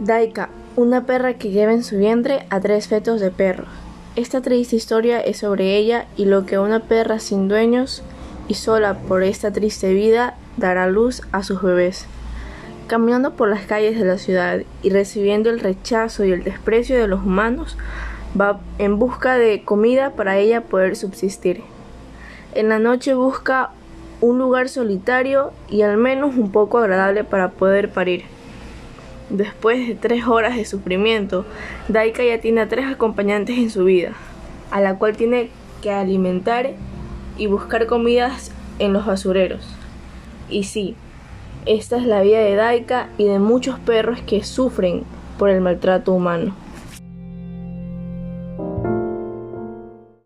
Daika, una perra que lleva en su vientre a tres fetos de perros. Esta triste historia es sobre ella y lo que una perra sin dueños y sola por esta triste vida dará luz a sus bebés. Caminando por las calles de la ciudad y recibiendo el rechazo y el desprecio de los humanos, va en busca de comida para ella poder subsistir. En la noche busca un lugar solitario y al menos un poco agradable para poder parir. Después de tres horas de sufrimiento, Daika ya tiene a tres acompañantes en su vida, a la cual tiene que alimentar y buscar comidas en los basureros. Y sí, esta es la vida de Daika y de muchos perros que sufren por el maltrato humano.